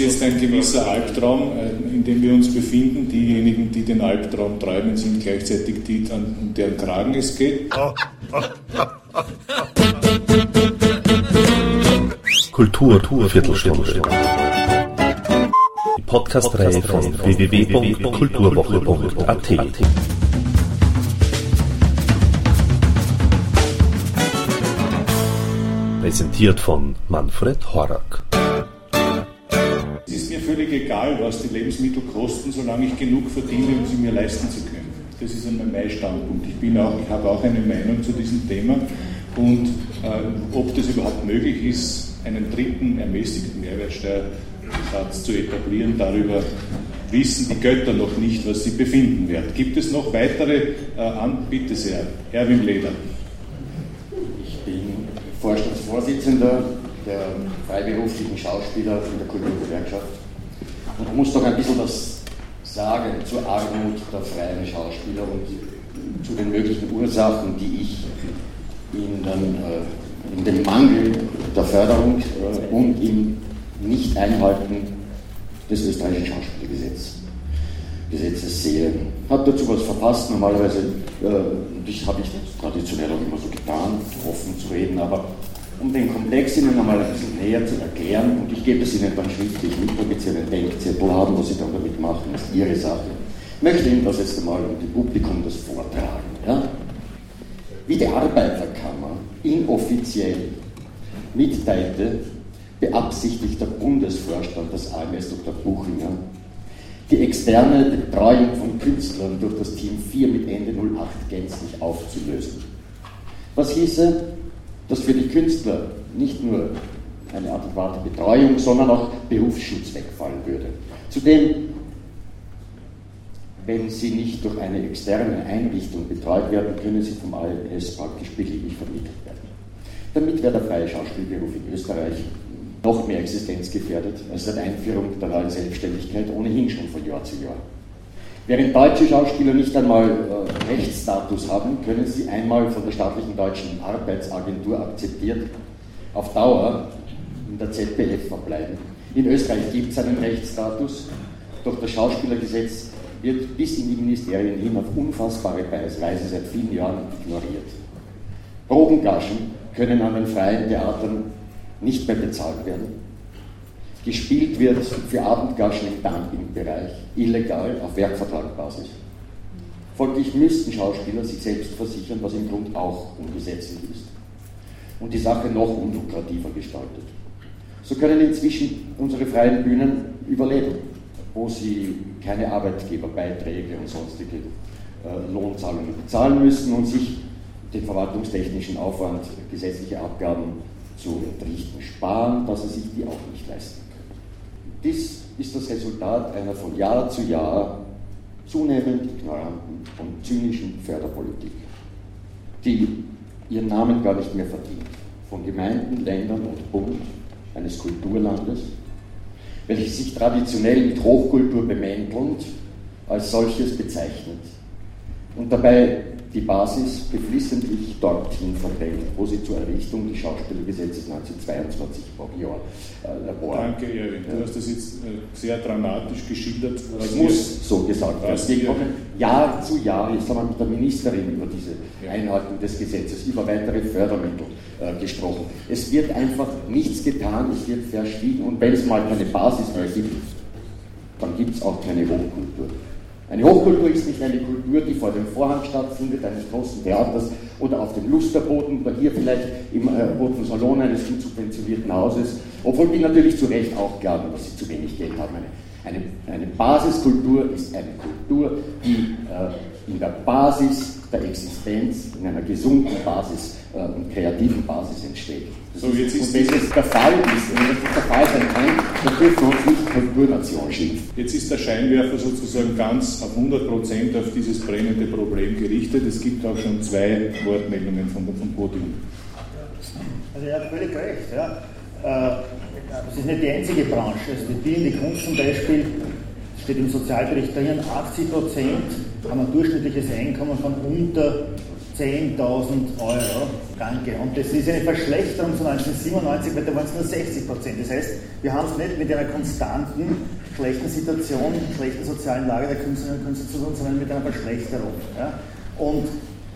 jetzt ein gewisser Albtraum, äh, in dem wir uns befinden. Diejenigen, die den Albtraum treiben, sind gleichzeitig die, an deren Kragen es geht. Kultur, Viertelstunde. Die Podcast-Reihe von www.kulturwoche.at. Präsentiert von Manfred Horak. Völlig egal, was die Lebensmittel kosten, solange ich genug verdiene, um sie mir leisten zu können. Das ist einmal mein Standpunkt. Ich, bin auch, ich habe auch eine Meinung zu diesem Thema. Und äh, ob das überhaupt möglich ist, einen dritten ermäßigten Mehrwertsteuersatz zu etablieren, darüber wissen die Götter noch nicht, was sie befinden werden. Gibt es noch weitere äh, an? Bitte sehr, Erwin Leder. Vorstandsvorsitzender der freiberuflichen Schauspieler in der Kulturgewerkschaft. Und du musst doch ein bisschen was sagen zur Armut der freien Schauspieler und zu den möglichen Ursachen, die ich in, den, äh, in dem Mangel der Förderung äh, und im Nicht-Einhalten des österreichischen Schauspielgesetzes Gesetzes sehe. Habe dazu was verpasst, normalerweise, äh, habe ich traditionell auch immer so getan, offen zu reden, aber um den Komplex Ihnen einmal ein bisschen näher zu erklären, und ich gebe es Ihnen dann schriftlich mit, damit Sie einen Denkzettel haben, was Sie dann damit machen, ist Ihre Sache. Ich möchte Ihnen das jetzt einmal um dem Publikum das vortragen. Ja? Wie die Arbeiterkammer inoffiziell mitteilte, beabsichtigt der Bundesvorstand des AMS Dr. Buchinger die externe Betreuung von Künstlern durch das Team 4 mit Ende 08 gänzlich aufzulösen. Was hieße, dass für die Künstler nicht nur eine adäquate Betreuung, sondern auch Berufsschutz wegfallen würde. Zudem, wenn sie nicht durch eine externe Einrichtung betreut werden, können sie vom ALS praktisch beliebig vermittelt werden. Damit wäre der freie Schauspielberuf in Österreich noch mehr existenzgefährdet als seit Einführung der neuen Selbstständigkeit ohnehin schon von Jahr zu Jahr. Während deutsche Schauspieler nicht einmal äh, Rechtsstatus haben, können sie einmal von der staatlichen deutschen Arbeitsagentur akzeptiert auf Dauer in der ZBF verbleiben. In Österreich gibt es einen Rechtsstatus, doch das Schauspielergesetz wird bis in die Ministerien hin auf unfassbare Weise seit vielen Jahren ignoriert. Probengagen können an den freien Theatern nicht mehr bezahlt werden. Gespielt wird für Abendgaschen im Dumpingbereich, illegal auf Werkvertragbasis. Folglich müssten Schauspieler sich selbst versichern, was im Grund auch ungesetzlich ist. Und die Sache noch unlukrativer gestaltet. So können inzwischen unsere freien Bühnen überleben, wo sie keine Arbeitgeberbeiträge und sonstige äh, Lohnzahlungen bezahlen müssen und sich den verwaltungstechnischen Aufwand, gesetzliche Abgaben zu entrichten sparen, dass sie sich die auch nicht leisten. Dies ist das Resultat einer von Jahr zu Jahr zunehmend ignoranten und zynischen Förderpolitik, die ihren Namen gar nicht mehr verdient. Von Gemeinden, Ländern und Bund eines Kulturlandes, welches sich traditionell mit Hochkultur bemäntelnd als solches bezeichnet und dabei die Basis geflissentlich dorthin verdrängt, wo sie zur Errichtung des Schauspielgesetzes 1922 Jahr äh, Labor. Danke, Erwin. Du hast das jetzt äh, sehr dramatisch geschildert. Das muss so gesagt werden. Wir kommen Jahr zu Jahr, jetzt haben wir mit der Ministerin über diese Einhaltung des Gesetzes, über weitere Fördermittel äh, gesprochen. Es wird einfach nichts getan, es wird verschwiegen und wenn es mal keine Basis mehr gibt, dann gibt es auch keine Hochkultur. Eine Hochkultur ist nicht eine Kultur, die vor dem Vorhang stattfindet, eines großen Theaters oder auf dem Lusterboden oder hier vielleicht im äh, roten Salon eines subventionierten Hauses, obwohl die natürlich zu Recht auch glauben, dass sie zu wenig Geld haben. Eine, eine, eine Basiskultur ist eine Kultur, die äh, in der Basis der Existenz, in einer gesunden Basis äh, und kreativen Basis entsteht. So, jetzt ist und wenn das der Fall ist, wenn das der Fall sein kann, dann dürfen wir uns nicht Kulturnation schimpfen. Jetzt ist der Scheinwerfer sozusagen ganz auf 100 Prozent auf dieses brennende Problem gerichtet. Es gibt auch schon zwei Wortmeldungen vom, vom Podium. Also er hat völlig recht. Ja. Äh, das ist nicht die einzige Branche. Also die bildende Kunst zum Beispiel, steht im Sozialbericht dahin, 80 Prozent haben ein durchschnittliches Einkommen von unter 10.000 Euro. Danke. Und das ist eine Verschlechterung von 1997, weil da waren es nur 60 Prozent. Das heißt, wir haben es nicht mit einer konstanten, schlechten Situation, schlechten sozialen Lage der Künstlerinnen und Künstler zu tun, sondern mit einer Verschlechterung. Ja? Und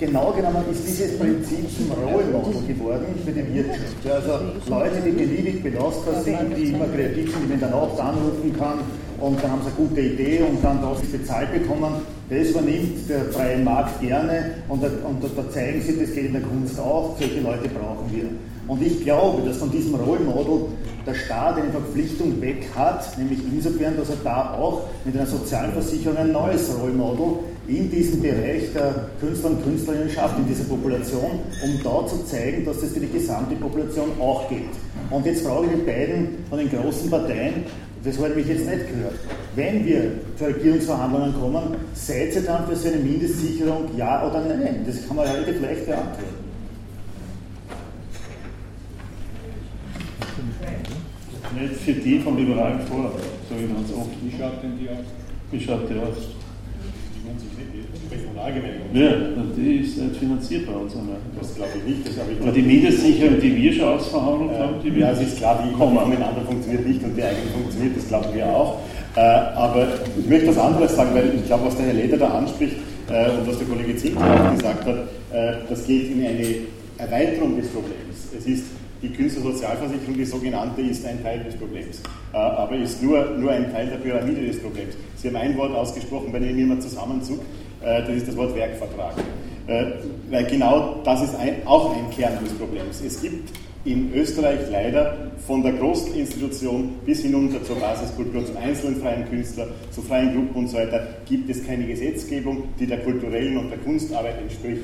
genau genommen ist dieses Prinzip zum Role Model geworden für die Wirtschaft. Also Leute, die beliebig belastbar sind, die immer kreativ sind, die man dann auch anrufen kann und dann haben sie eine gute Idee und dann das bezahlt bekommen, das übernimmt der freie Markt gerne und da, und da zeigen sie, das geht in der Kunst auch, solche Leute brauchen wir. Und ich glaube, dass von diesem Role Model der Staat eine Verpflichtung weg hat, nämlich insofern, dass er da auch mit einer Sozialversicherung ein neues Role Model in diesem Bereich der Künstler und Künstlerinnen schafft, in dieser Population, um da zu zeigen, dass das für die gesamte Population auch geht. Und jetzt frage ich die beiden von den großen Parteien, das habe ich jetzt nicht gehört. Wenn wir zu Regierungsverhandlungen kommen, seid ihr dann für so eine Mindestsicherung ja oder nein? Das kann man relativ leicht beantworten. Nicht für die vom liberalen Vorrat, so wie man es oft. Wie schaut denn die aus? Wie schaut die aus? Ja, die ist nicht finanziert bei uns. Das glaube ich nicht. Das ich Aber die Mindestsicherung, die wir schon ausverhandelt äh, haben, die Ja, es ist klar, die miteinander funktioniert nicht und die eigene funktioniert, das glauben wir auch. Äh, aber ich möchte was anderes sagen, weil ich glaube, was der Herr Leder da anspricht äh, und was der Kollege Zink auch gesagt hat, äh, das geht in eine Erweiterung des Problems. Es ist die Künstlersozialversicherung, die sogenannte, ist ein Teil des Problems, äh, aber ist nur, nur ein Teil der Pyramide des Problems. Sie haben ein Wort ausgesprochen bei dem immer Zusammenzug, äh, das ist das Wort Werkvertrag. Äh, weil genau das ist ein, auch ein Kern des Problems. Es gibt in Österreich leider von der großen Institution bis hinunter zur Basiskultur, zu einzelnen freien Künstlern, zu freien Gruppen und so weiter, gibt es keine Gesetzgebung, die der kulturellen und der Kunstarbeit entspricht.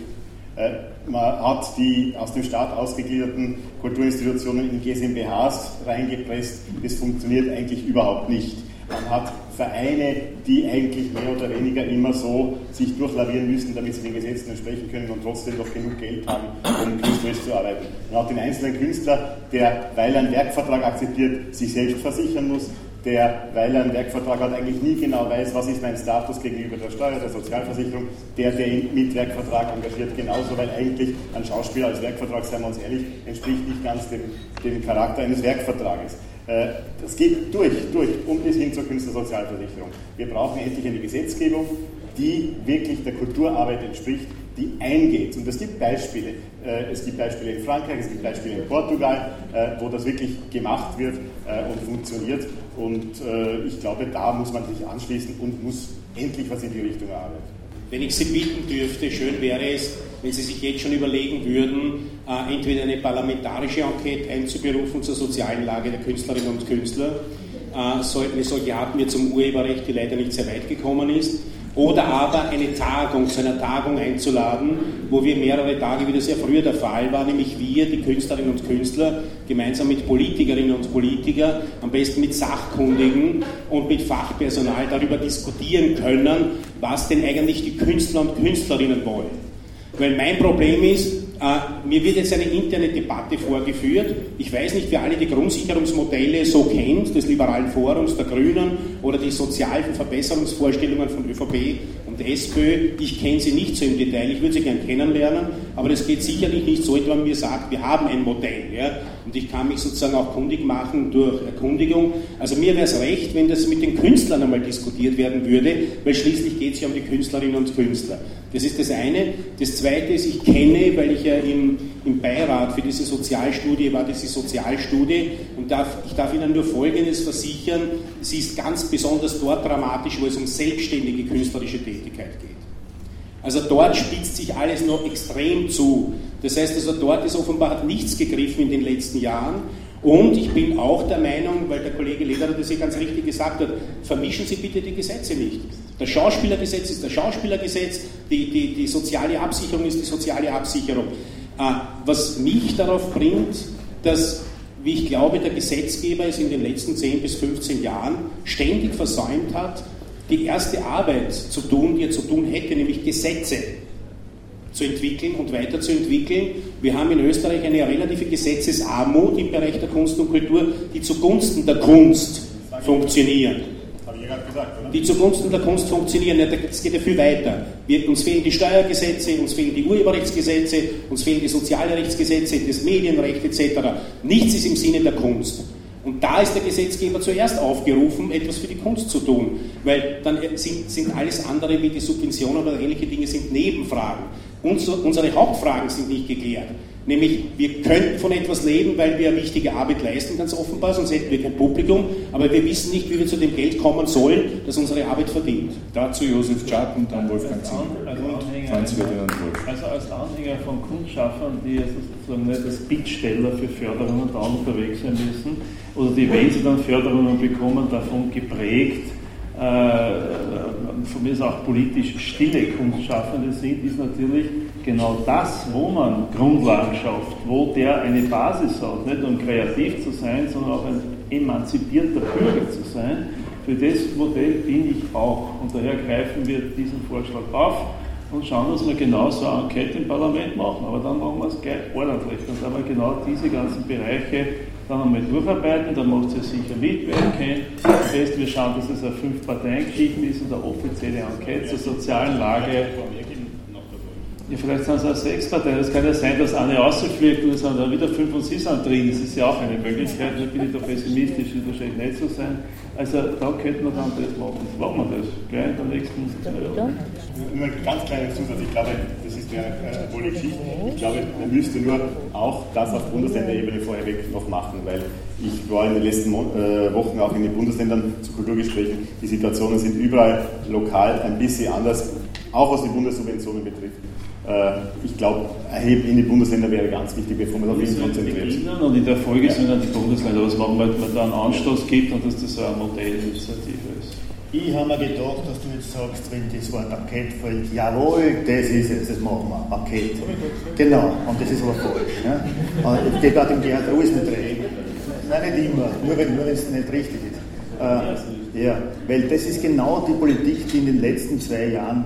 Äh, man hat die aus dem Staat ausgegliederten Kulturinstitutionen in GmbHs reingepresst. Das funktioniert eigentlich überhaupt nicht. Man hat Vereine, die eigentlich mehr oder weniger immer so sich durchlavieren müssen, damit sie den Gesetzen entsprechen können und trotzdem noch genug Geld haben, um künstlerisch zu arbeiten. Man hat den einzelnen Künstler, der, weil er einen Werkvertrag akzeptiert, sich selbst versichern muss, der, weil er einen Werkvertrag hat, eigentlich nie genau weiß, was ist mein Status gegenüber der Steuer, der Sozialversicherung, der, der ihn mit Werkvertrag engagiert, genauso, weil eigentlich ein Schauspieler als Werkvertrag, seien wir uns ehrlich, entspricht nicht ganz dem, dem Charakter eines Werkvertrages. Äh, das geht durch, durch und bis hin zur Künstlersozialversicherung. Wir brauchen endlich eine Gesetzgebung, die wirklich der Kulturarbeit entspricht, die eingeht. Und es gibt Beispiele. Äh, es gibt Beispiele in Frankreich, es gibt Beispiele in Portugal, äh, wo das wirklich gemacht wird und funktioniert. Und ich glaube, da muss man sich anschließen und muss endlich was in die Richtung arbeiten. Wenn ich Sie bitten dürfte, schön wäre es, wenn Sie sich jetzt schon überlegen würden, äh, entweder eine parlamentarische Enquete einzuberufen zur sozialen Lage der Künstlerinnen und Künstler. Äh, so, eine solche hatten wir zum Urheberrecht, die leider nicht sehr weit gekommen ist. Oder aber eine Tagung, zu einer Tagung einzuladen, wo wir mehrere Tage, wie das ja früher der Fall war, nämlich wir, die Künstlerinnen und Künstler, gemeinsam mit Politikerinnen und Politikern, am besten mit Sachkundigen und mit Fachpersonal darüber diskutieren können, was denn eigentlich die Künstler und Künstlerinnen wollen. Weil mein Problem ist, mir wird jetzt eine interne Debatte vorgeführt. Ich weiß nicht, wer alle die Grundsicherungsmodelle so kennt, des Liberalen Forums, der Grünen oder die sozialen Verbesserungsvorstellungen von ÖVP und SPÖ. Ich kenne sie nicht so im Detail, ich würde sie gerne kennenlernen, aber das geht sicherlich nicht so, wenn man mir sagt, wir haben ein Modell. Ja? Und ich kann mich sozusagen auch kundig machen durch Erkundigung. Also mir wäre es recht, wenn das mit den Künstlern einmal diskutiert werden würde, weil schließlich geht es ja um die Künstlerinnen und Künstler. Das ist das eine. Das zweite ist, ich kenne, weil ich ja im, im Beirat für diese Sozialstudie war, diese Sozialstudie, und darf, ich darf Ihnen nur Folgendes versichern, sie ist ganz besonders dort dramatisch, wo es um selbstständige künstlerische Tätigkeit geht. Also dort spitzt sich alles noch extrem zu. Das heißt also, dort ist offenbar nichts gegriffen in den letzten Jahren. Und ich bin auch der Meinung, weil der Kollege Lederer das ja ganz richtig gesagt hat, vermischen Sie bitte die Gesetze nicht. Das Schauspielergesetz ist das Schauspielergesetz, die, die, die soziale Absicherung ist die soziale Absicherung. Äh, was mich darauf bringt, dass, wie ich glaube, der Gesetzgeber es in den letzten 10 bis 15 Jahren ständig versäumt hat, die erste Arbeit zu tun, die er zu tun hätte, nämlich Gesetze zu entwickeln und weiterzuentwickeln. Wir haben in Österreich eine relative Gesetzesarmut im Bereich der Kunst und Kultur, die zugunsten der Kunst oder? die zugunsten der Kunst funktionieren. Das geht ja viel weiter. Wir, uns fehlen die Steuergesetze, uns fehlen die Urheberrechtsgesetze, uns fehlen die Sozialrechtsgesetze, das Medienrecht etc. Nichts ist im Sinne der Kunst. Und da ist der Gesetzgeber zuerst aufgerufen, etwas für die Kunst zu tun, weil dann sind, sind alles andere wie die Subventionen oder ähnliche Dinge sind Nebenfragen. unsere Hauptfragen sind nicht geklärt. Nämlich, wir könnten von etwas leben, weil wir eine wichtige Arbeit leisten, ganz offenbar, sonst hätten wir kein Publikum, aber wir wissen nicht, wie wir zu dem Geld kommen sollen, das unsere Arbeit verdient. Dazu Josef Czak und dann Wolfgang Zink. Also, also als Anhänger von Kunstschaffern, die sozusagen nicht als Bittsteller für Förderungen da unterwegs sein müssen, oder die, wenn sie dann Förderungen bekommen, davon geprägt, äh, von mir ist auch politisch stille Kunstschaffende sind, ist natürlich genau das, wo man Grundlagen schafft, wo der eine Basis hat, nicht nur um kreativ zu sein, sondern auch ein emanzipierter Bürger zu sein, für das Modell bin ich auch. Und daher greifen wir diesen Vorschlag auf und schauen, dass wir genau so eine Enquete im Parlament machen. Aber dann machen wir es gleich ordentlich. Dann wir genau diese ganzen Bereiche dann einmal durcharbeiten, dann macht ihr sicher mit, wer kennt. Das heißt, wir schauen, dass es eine Fünf-Parteien-Geschichte ist und eine offizielle Enquete zur sozialen Lage ja, vielleicht sind es auch sechs Parteien. Es kann ja sein, dass eine rausfliegt und es sind dann wieder fünf und sie sind drin. Das ist ja auch eine Möglichkeit. Da bin ich da pessimistisch, wird wahrscheinlich nicht so sein. Also da könnte man dann das machen. Machen wir das gleich in der nächsten. Nur ein ganz kleiner Zusatz. Ich glaube, das ist ja eine tolle Geschichte. Ich glaube, man müsste nur auch das auf Bundesländerebene vorherweg noch machen, weil ich war in den letzten äh, Wochen auch in den Bundesländern zu Kulturgesprächen. Die Situationen sind überall lokal ein bisschen anders, auch was die Bundessubventionen betrifft. Äh, ich glaube, Erheben in die Bundesländer wäre ganz wichtig, bevor man auf ihn konzentriert. Und in der Folge ja. sind dann die Bundesländer, was machen wir, wenn man da einen Anstoß gibt und dass das so eine Modellinitiative ist. Ich habe mir gedacht, dass du jetzt sagst, wenn das Wort Paket fällt, jawohl, das ist es, das machen wir, Paket. Genau, und das ist aber falsch. Ne? Ich gehe gerade im Gerhard alles nicht recht. Nein, nicht immer, nur wenn, nur es nicht richtig ist. Äh, ja, weil das ist genau die Politik, die in den letzten zwei Jahren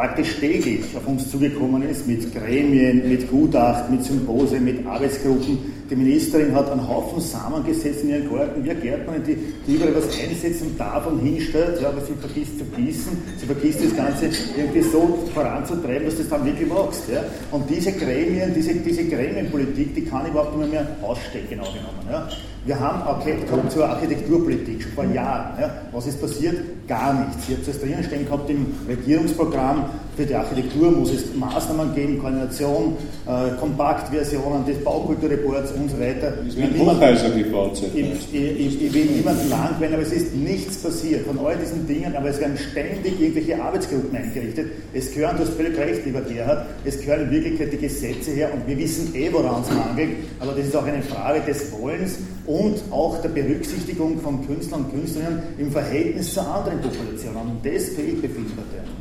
praktisch täglich auf uns zugekommen ist, mit Gremien, mit Gutachten, mit Symposien, mit Arbeitsgruppen. Die Ministerin hat einen Haufen Samen gesetzt in ihren Garten, wie eine Gärtnerin, die, die überall was einsetzen darf und hinstellt, ja, aber sie vergisst zu gießen, sie vergisst das Ganze irgendwie so voranzutreiben, dass das dann wirklich machst. Ja. Und diese Gremien, diese, diese Gremienpolitik, die kann überhaupt nicht mehr ausstecken, genau genommen. Ja. Wir haben kommen zur Architekturpolitik schon vor Jahren. Ja. Was ist passiert? Gar nichts. Ich habe es drinnen stehen gehabt im Regierungsprogramm, für die Architektur muss es Maßnahmen geben, Koordination, äh, Kompaktversionen des Baukulturreports und so weiter. Es werden Hochhäuser gebaut. Ich, ich, ich, ich will niemanden lang werden, aber es ist nichts passiert von all diesen Dingen, aber es werden ständig irgendwelche Arbeitsgruppen eingerichtet. Es gehören, du hast völlig recht, lieber Gerhard, es gehören in Wirklichkeit die Gesetze her und wir wissen eh, woran es mangelt, aber das ist auch eine Frage des Wollens und auch der Berücksichtigung von Künstlern und Künstlerinnen im Verhältnis zu anderen Populationen. Und das fehlt bei vielen Parteien.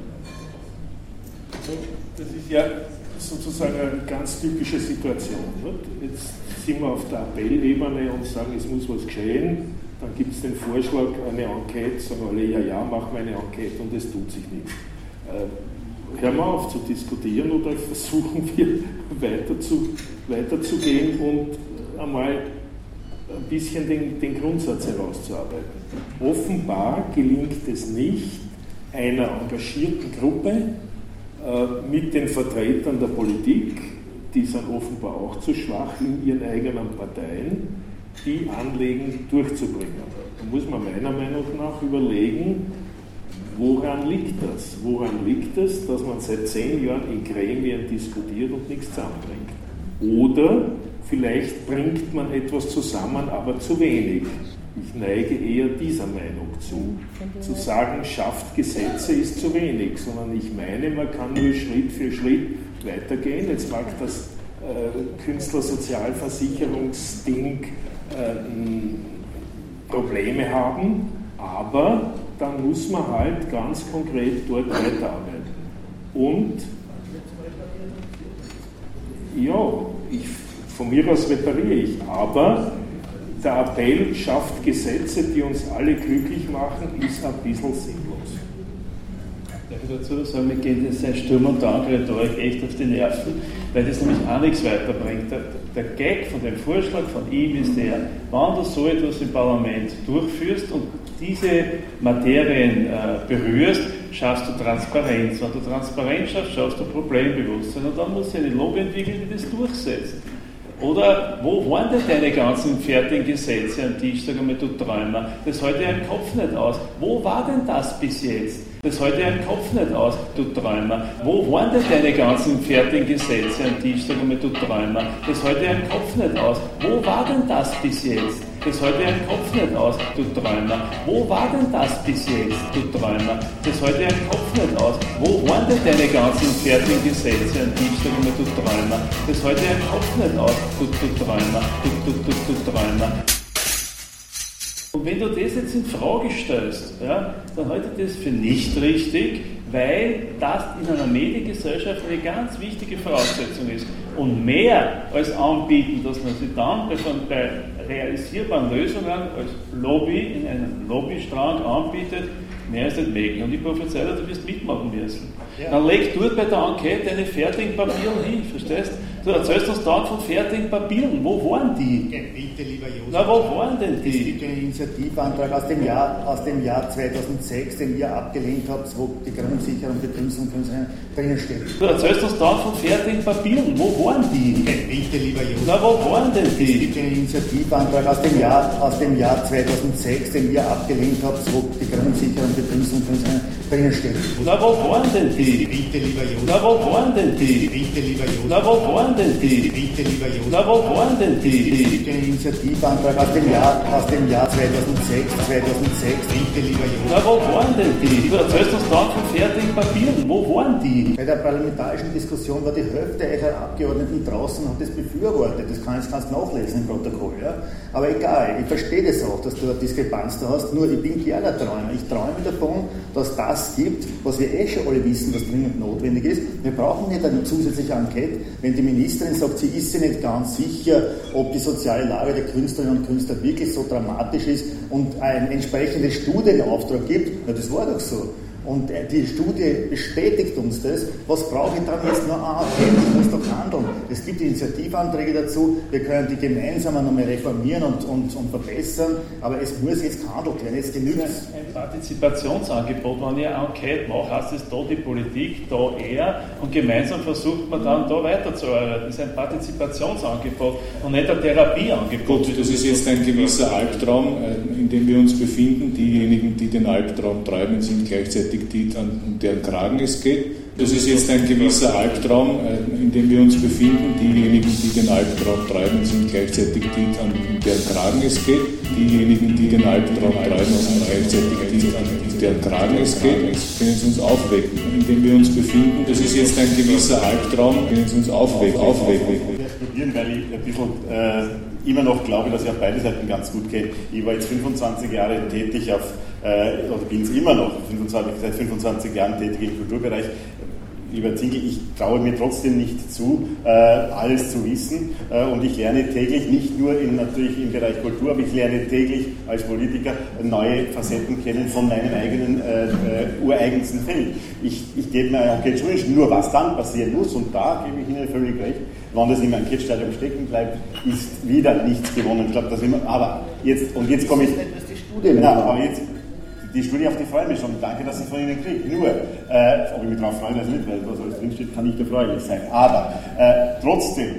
Das ist ja sozusagen eine ganz typische Situation. Nicht? Jetzt sind wir auf der Appellebene und sagen, es muss was geschehen. Dann gibt es den Vorschlag, eine Enquete, sagen alle, ja, ja, machen wir eine Enquete und es tut sich nichts. Äh, hören wir auf zu diskutieren oder versuchen wir weiter zu, weiterzugehen und einmal ein bisschen den, den Grundsatz herauszuarbeiten. Offenbar gelingt es nicht, einer engagierten Gruppe mit den Vertretern der Politik, die sind offenbar auch zu schwach in ihren eigenen Parteien, die Anliegen durchzubringen. Da muss man meiner Meinung nach überlegen, woran liegt das? Woran liegt es, dass man seit zehn Jahren in Gremien diskutiert und nichts zusammenbringt? Oder vielleicht bringt man etwas zusammen, aber zu wenig. Ich neige eher dieser Meinung zu. Zu sagen, schafft Gesetze ist zu wenig, sondern ich meine, man kann nur Schritt für Schritt weitergehen. Jetzt mag das äh, Künstlersozialversicherungsding äh, Probleme haben, aber dann muss man halt ganz konkret dort weiterarbeiten. Und ja, ich, von mir aus repariere ich, aber der Appell schafft Gesetze, die uns alle glücklich machen, ist ein bisschen sinnlos. Darf ich dazu sagen, mir geht jetzt ein Sturm- und Drang-Rhetorik echt auf die Nerven, weil das nämlich auch nichts weiterbringt. Der, der Gag von dem Vorschlag von ihm ist der, wenn du so etwas im Parlament durchführst und diese Materien äh, berührst, schaffst du Transparenz. Wenn du Transparenz schaffst, schaffst du Problembewusstsein und dann muss du eine Lobby entwickeln, die das durchsetzt. Oder wo waren denn deine ganzen fertigen Gesetze am Tisch? Sag einmal, du Träumer. Das ich im Kopf nicht aus. Wo war denn das bis jetzt? Das ich im Kopf nicht aus, du Träumer. Wo waren denn deine ganzen fertigen Gesetze am? Sag einmal, du Träumer. Das ich im Kopf nicht aus. Wo war denn das bis jetzt? Das ich im Kopf nicht aus, du Träumer. Wo war denn das bis jetzt, du Träumer? Das ich im Kopf nicht aus. Wo waren denn deine ganzen fertigen Gesetze am? Sag einmal, du Träumer. Das ich im Kopf nicht aus, du, du Träumer. Du, du, du, du Träumer. Und wenn du das jetzt in Frage stellst, ja, dann halte ich das für nicht richtig, weil das in einer Mediengesellschaft eine ganz wichtige Voraussetzung ist. Und mehr als anbieten, dass man sich dann bei realisierbaren Lösungen als Lobby in einem Lobbystrang anbietet, mehr ist nicht möglich. Und ich prophezei dir, du wirst mitmachen müssen. Ja. Dann leg dort bei der Enquete deine fertigen Papiere hin, verstehst du? Du erzählst uns dann von fertigen Papieren. Wo waren die? Bitte, lieber Josef. Na, wo waren denn die? Es gibt einen Initiativantrag aus dem Jahr, aus dem Jahr 2006, den ihr abgelehnt habt, wo die Grundsicherung, Betriebs- und drinnen steht. Du erzählst uns dann von fertigen Papieren. Wo waren die? Bitte, lieber Josef. Na, wo waren denn die? Es gibt einen Initiativantrag aus dem Jahr, aus dem Jahr 2006, den ihr abgelehnt habt, wo die Grundsicherung, Betriebs- und drinnen steht. Na, wo waren denn die? Bitte, lieber Josef. Na, wo waren denn die? Bitte, lieber Josef. Na, wo waren denn die? Bitte, lieber Josef. Na, wo waren denn die? Einen Initiativantrag aus dem Jahr, aus dem Jahr 2006, 2006. Bitte, lieber Josef. Na, wo waren denn die? Du erzählst uns dann von fertigen Papieren. Wo waren die? Bei der parlamentarischen Diskussion war die Hälfte eurer Abgeordneten draußen und hat das befürwortet. Das kannst, kannst du nachlesen im Protokoll. Ja? Aber egal, ich verstehe das auch, dass du eine Diskrepanz da hast. Nur ich bin gerne Träumer. Ich träume davon, dass das gibt, was wir eh schon alle wissen, was dringend notwendig ist. Wir brauchen nicht eine zusätzliche Enquete, wenn die Ministerin sagt, sie ist sich nicht ganz sicher, ob die soziale Lage der Künstlerinnen und Künstler wirklich so dramatisch ist und ein entsprechendes Studienauftrag gibt. Na, das war doch so. Und äh, die Studie bestätigt uns das. Was brauche ich dann jetzt noch? Ah, okay, ich muss doch handeln. Es gibt Initiativanträge dazu. Wir können die gemeinsam nochmal reformieren und, und, und verbessern. Aber es muss jetzt gehandelt werden. Jetzt genügt Ein Partizipationsangebot, wenn ich eine Enquete mache, heißt es da die Politik, da er und gemeinsam versucht man dann da weiterzuarbeiten. Das ist ein Partizipationsangebot und nicht ein Therapieangebot. Gut, das ist jetzt ein gewisser Albtraum, äh, in dem wir uns befinden. Diejenigen, die den Albtraum treiben, sind gleichzeitig gleichzeitig die, an deren Kragen es geht. Das ist jetzt ein gewisser Albtraum, äh, in dem wir uns befinden. Diejenigen, die den Albtraum treiben, sind gleichzeitig die, an deren Kragen es geht. Diejenigen, die den Albtraum treiben, sind gleichzeitig die, an deren Kragen es geht. Können Sie uns aufwecken, in dem wir uns befinden. Das ist jetzt ein gewisser Albtraum, können Sie uns aufwecken. aufwecken. Weil ich ein bisschen äh, immer noch glaube, dass ich auf beide Seiten ganz gut kenne. Ich war jetzt 25 Jahre tätig auf äh, oder bin es immer noch, 25, seit 25 Jahren tätig im Kulturbereich. Lieber Zinkel, ich traue mir trotzdem nicht zu, äh, alles zu wissen äh, und ich lerne täglich, nicht nur in, natürlich im Bereich Kultur, aber ich lerne täglich als Politiker neue Facetten kennen von meinem eigenen äh, äh ureigensten Feld. Ich, ich gebe mir auch jetzt schon nur, was dann passieren muss und da gebe ich Ihnen völlig recht, wenn das im Enquete-Stadium stecken bleibt, ist wieder nichts gewonnen. Ich glaube, das immer, aber jetzt, und jetzt komme ich. Studie, na, aber jetzt, die Studie auf die freue mich schon. Danke, dass ich von Ihnen kriege. Nur, äh, ob ich mich darauf freue, das nicht, weil was alles drinsteht, kann nicht erfreulich sein. Aber äh, trotzdem,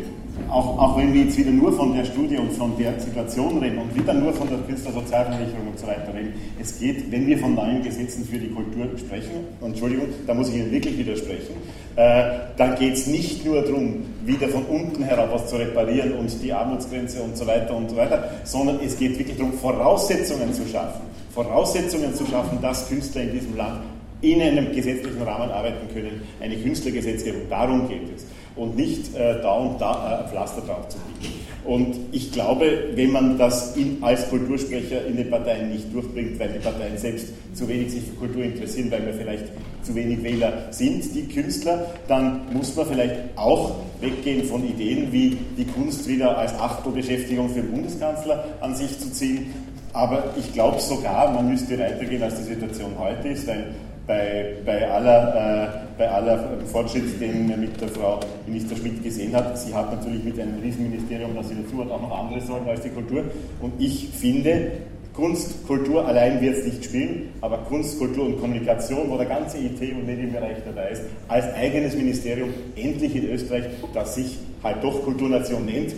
auch, auch wenn wir jetzt wieder nur von der Studie und von der Situation reden und wieder nur von der Künstlersozialversicherung und so weiter reden, es geht, wenn wir von neuen Gesetzen für die Kultur sprechen, Entschuldigung, da muss ich Ihnen wirklich widersprechen, äh, dann geht es nicht nur darum, wieder von unten herab was zu reparieren und die Armutsgrenze und so weiter und so weiter, sondern es geht wirklich darum, Voraussetzungen zu schaffen. Voraussetzungen zu schaffen, dass Künstler in diesem Land in einem gesetzlichen Rahmen arbeiten können. Eine Künstlergesetzgebung, darum geht es. Und nicht äh, da und da äh, Pflaster drauf zu bieten. Und ich glaube, wenn man das in, als Kultursprecher in den Parteien nicht durchbringt, weil die Parteien selbst zu wenig sich für Kultur interessieren, weil wir vielleicht zu wenig Wähler sind, die Künstler, dann muss man vielleicht auch weggehen von Ideen wie die Kunst wieder als Achtelbeschäftigung für den Bundeskanzler an sich zu ziehen Aber ich glaube sogar, man müsste weitergehen, als die Situation heute ist, weil bei, bei, aller, äh, bei aller Fortschritt, den man mit der Frau Minister Schmidt gesehen hat, sie hat natürlich mit einem Riesenministerium, das sie dazu hat, auch noch andere Sorgen als die Kultur. Und ich finde, Kunst, Kultur allein wird es nicht spielen, aber Kunst, Kultur und Kommunikation, wo der ganze IT- und Medienbereich dabei ist, als eigenes Ministerium endlich in Österreich, das sich halt doch Kulturnation nennt.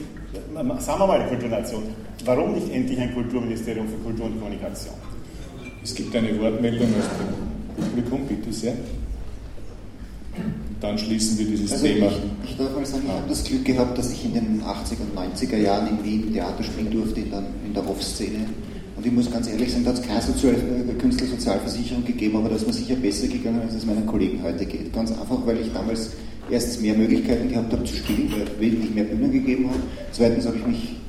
Sagen wir mal Kulturnation. Warum nicht endlich ein Kulturministerium für Kultur und Kommunikation? Es gibt eine Wortmeldung aus dem Publikum, bitte sehr. Dann schließen wir dieses also Thema. Ich, ich darf mal sagen, ich habe das Glück gehabt, dass ich in den 80er und 90er Jahren in Wien Theater spielen durfte, in der, in der Off-Szene. Und ich muss ganz ehrlich sagen, da hat es keine Sozial äh, Künstlersozialversicherung gegeben, aber das ist mir sicher besser gegangen, als es meinen Kollegen heute geht. Ganz einfach, weil ich damals erstens mehr Möglichkeiten gehabt habe zu spielen, weil es wesentlich mehr Bühnen gegeben hat. Zweitens habe ich mich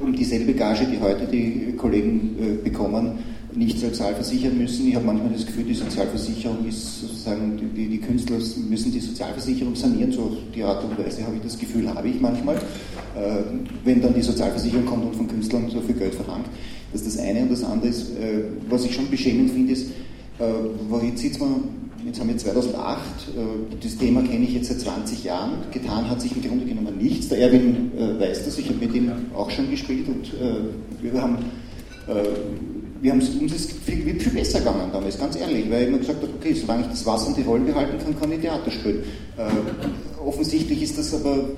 um dieselbe Gage, die heute die Kollegen äh, bekommen, nicht sozialversichern müssen. Ich habe manchmal das Gefühl, die Sozialversicherung ist sozusagen, die, die Künstler müssen die Sozialversicherung sanieren, so die Art und Weise habe ich das Gefühl, habe ich manchmal, äh, wenn dann die Sozialversicherung kommt und von Künstlern so viel Geld verlangt. Das ist das eine und das andere ist, äh, was ich schon beschämend finde, ist, äh, jetzt sitzt man, jetzt haben wir 2008, äh, das Thema kenne ich jetzt seit 20 Jahren, getan hat sich im Grunde genommen nichts. Der Erwin äh, weiß das, ich habe mit ihm auch schon gespielt und äh, wir haben wir haben es, uns ist viel, viel besser gegangen damals, ganz ehrlich, weil ich immer gesagt habe, okay, solange ich das Wasser und die Rollen behalten kann, kann ich Theater spielen. Äh, offensichtlich ist das aber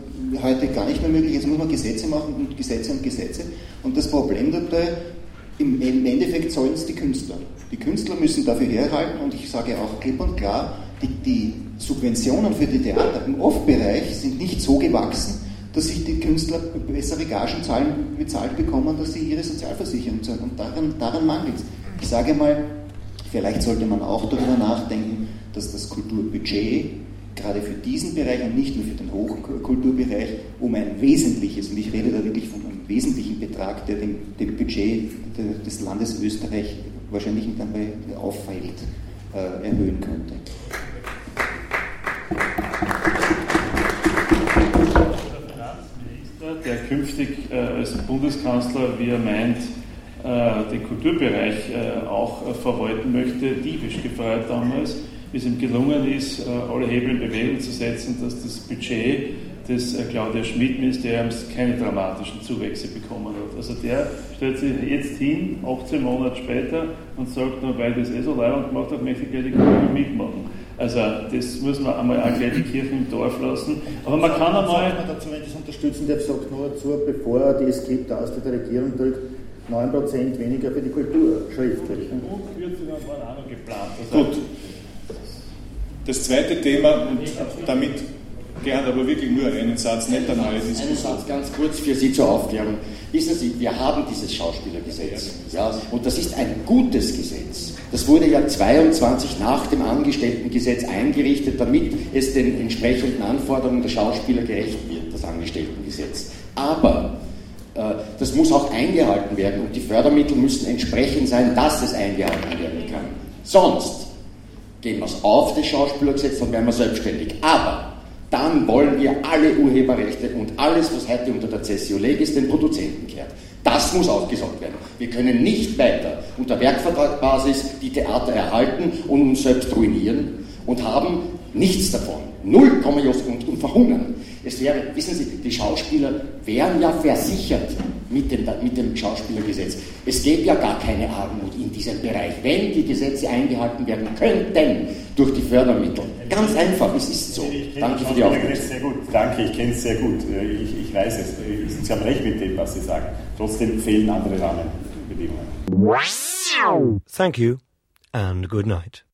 heute gar nicht mehr möglich. Jetzt muss man Gesetze machen und Gesetze und Gesetze. Und das Problem dabei, im, im Endeffekt sollen es die Künstler. Die Künstler müssen dafür herhalten und ich sage auch klipp und klar, die, die Subventionen für die Theater im Off-Bereich sind nicht so gewachsen, dass sich die Künstler bessere Gagen bezahlt bekommen, dass sie ihre Sozialversicherung zahlen. Und daran, daran mangelt es. Ich sage mal, vielleicht sollte man auch darüber nachdenken, dass das Kulturbudget gerade für diesen Bereich und nicht nur für den Hochkulturbereich um ein wesentliches, und ich rede da wirklich von einem wesentlichen Betrag, der dem, dem Budget des Landes Österreich wahrscheinlich dabei auffällt, äh, erhöhen könnte. der künftig äh, als Bundeskanzler, wie er meint, äh, den Kulturbereich äh, auch äh, verwalten möchte, diebisch gefreut damals, wie es ihm gelungen ist, äh, alle Hebel in Bewegung zu setzen, dass das Budget des äh, Claudia Schmidt-Ministeriums keine dramatischen Zuwächse bekommen hat. Also der stellt sich jetzt hin, 18 Monate später, und sagt, nur weil das eh so leid gemacht hat, möchte ich gleich die Kultur mitmachen. Also das muss man einmal auch gleich die Kirchen im Dorf lassen. Aber man kann einmal... Man dazu, wenn ich das unterstützen darf, sagt nur dazu, bevor er die Skripte aus der Regierung drückt, 9% weniger für die Kultur, schriftlich. Und Kürzungen waren auch noch geplant. Also Gut. Das zweite Thema, und damit Gerhard, aber wirklich nur einen Satz, nicht eine neue Diskussion. Einen Satz ganz kurz für Sie zur Aufklärung. Wissen Sie, wir haben dieses Schauspielergesetz. Ja, und das ist ein gutes Gesetz. Das wurde ja 22 nach dem Angestelltengesetz eingerichtet, damit es den entsprechenden Anforderungen der Schauspieler gerecht wird, das Angestelltengesetz. Aber äh, das muss auch eingehalten werden und die Fördermittel müssen entsprechend sein, dass es eingehalten werden kann. Sonst gehen wir es auf, das Schauspielergesetz, dann werden wir selbstständig. Aber dann wollen wir alle Urheberrechte und alles, was heute unter der Cessio Legis den Produzenten kehrt. Das muss aufgesorgt werden. Wir können nicht weiter unter Werkvertragbasis die Theater erhalten und uns selbst ruinieren und haben nichts davon. Null und, und verhungern. Es wäre, wissen Sie, die Schauspieler wären ja versichert mit dem, mit dem Schauspielergesetz. Es gäbe ja gar keine Armut in diesem Bereich, wenn die Gesetze eingehalten werden könnten durch die Fördermittel. Ganz einfach, es ist so. Danke für die Aufmerksamkeit. Sehr gut. Danke, ich kenne es sehr gut. Ich, ich weiß es. Sie haben recht mit dem, was Sie sagen. Trotzdem fehlen andere Rahmenbedingungen. Thank you and good night.